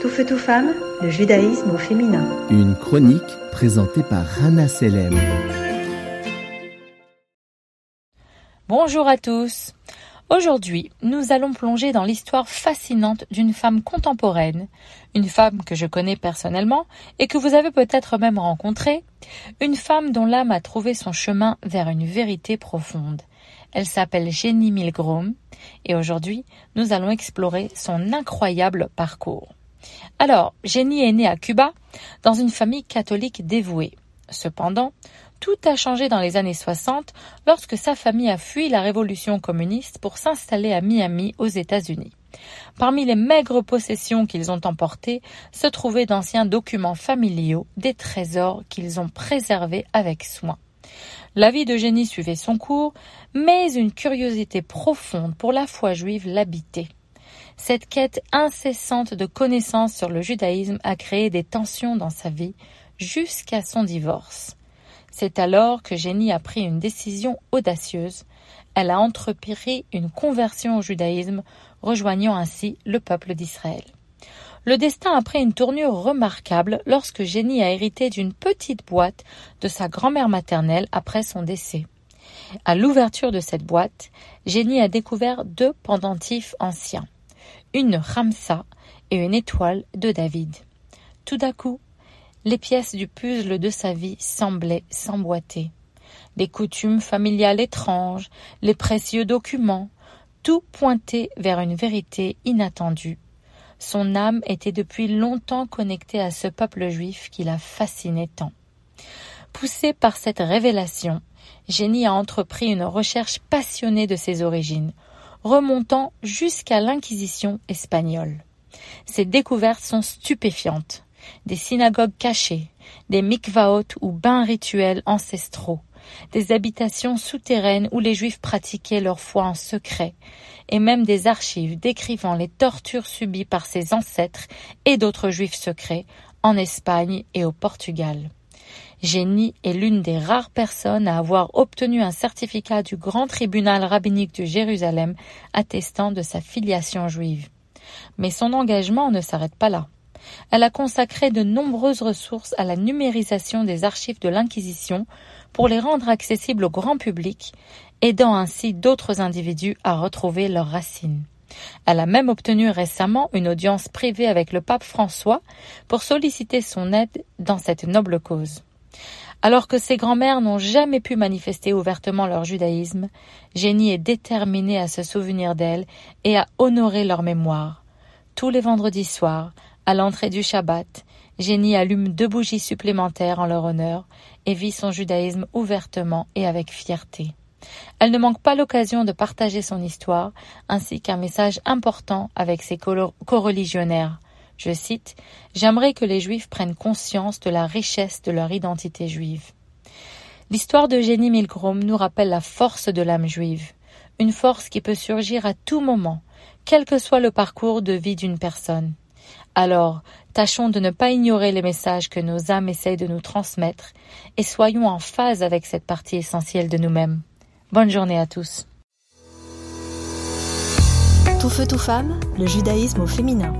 Tout feu, tout femme, le judaïsme au féminin. Une chronique présentée par Rana Selem. Bonjour à tous. Aujourd'hui, nous allons plonger dans l'histoire fascinante d'une femme contemporaine, une femme que je connais personnellement et que vous avez peut-être même rencontrée, une femme dont l'âme a trouvé son chemin vers une vérité profonde. Elle s'appelle Jenny Milgrom et aujourd'hui, nous allons explorer son incroyable parcours. Alors, Jenny est née à Cuba, dans une famille catholique dévouée. Cependant, tout a changé dans les années 60 lorsque sa famille a fui la révolution communiste pour s'installer à Miami aux États-Unis. Parmi les maigres possessions qu'ils ont emportées se trouvaient d'anciens documents familiaux, des trésors qu'ils ont préservés avec soin. La vie de Jenny suivait son cours, mais une curiosité profonde pour la foi juive l'habitait. Cette quête incessante de connaissances sur le judaïsme a créé des tensions dans sa vie jusqu'à son divorce. C'est alors que Jenny a pris une décision audacieuse. Elle a entrepris une conversion au judaïsme, rejoignant ainsi le peuple d'Israël. Le destin a pris une tournure remarquable lorsque Jenny a hérité d'une petite boîte de sa grand-mère maternelle après son décès. À l'ouverture de cette boîte, Jenny a découvert deux pendentifs anciens une Ramsa et une étoile de David. Tout d'un coup, les pièces du puzzle de sa vie semblaient s'emboîter. Les coutumes familiales étranges, les précieux documents, tout pointait vers une vérité inattendue. Son âme était depuis longtemps connectée à ce peuple juif qui la fascinait tant. Poussée par cette révélation, Jenny a entrepris une recherche passionnée de ses origines, remontant jusqu'à l'Inquisition espagnole. Ces découvertes sont stupéfiantes. Des synagogues cachées, des mikvaot ou bains rituels ancestraux, des habitations souterraines où les Juifs pratiquaient leur foi en secret, et même des archives décrivant les tortures subies par ses ancêtres et d'autres Juifs secrets en Espagne et au Portugal. Jenny est l'une des rares personnes à avoir obtenu un certificat du grand tribunal rabbinique de Jérusalem attestant de sa filiation juive. Mais son engagement ne s'arrête pas là. Elle a consacré de nombreuses ressources à la numérisation des archives de l'Inquisition pour les rendre accessibles au grand public, aidant ainsi d'autres individus à retrouver leurs racines. Elle a même obtenu récemment une audience privée avec le pape François pour solliciter son aide dans cette noble cause. Alors que ses grands-mères n'ont jamais pu manifester ouvertement leur judaïsme, Jenny est déterminée à se souvenir d'elles et à honorer leur mémoire. Tous les vendredis soirs, à l'entrée du Shabbat, Jenny allume deux bougies supplémentaires en leur honneur et vit son judaïsme ouvertement et avec fierté. Elle ne manque pas l'occasion de partager son histoire ainsi qu'un message important avec ses coreligionnaires. Je cite J'aimerais que les Juifs prennent conscience de la richesse de leur identité juive. L'histoire de Jenny Milgrom nous rappelle la force de l'âme juive, une force qui peut surgir à tout moment, quel que soit le parcours de vie d'une personne. Alors, tâchons de ne pas ignorer les messages que nos âmes essayent de nous transmettre et soyons en phase avec cette partie essentielle de nous-mêmes. Bonne journée à tous. Tout feu, tout femme, le judaïsme au féminin.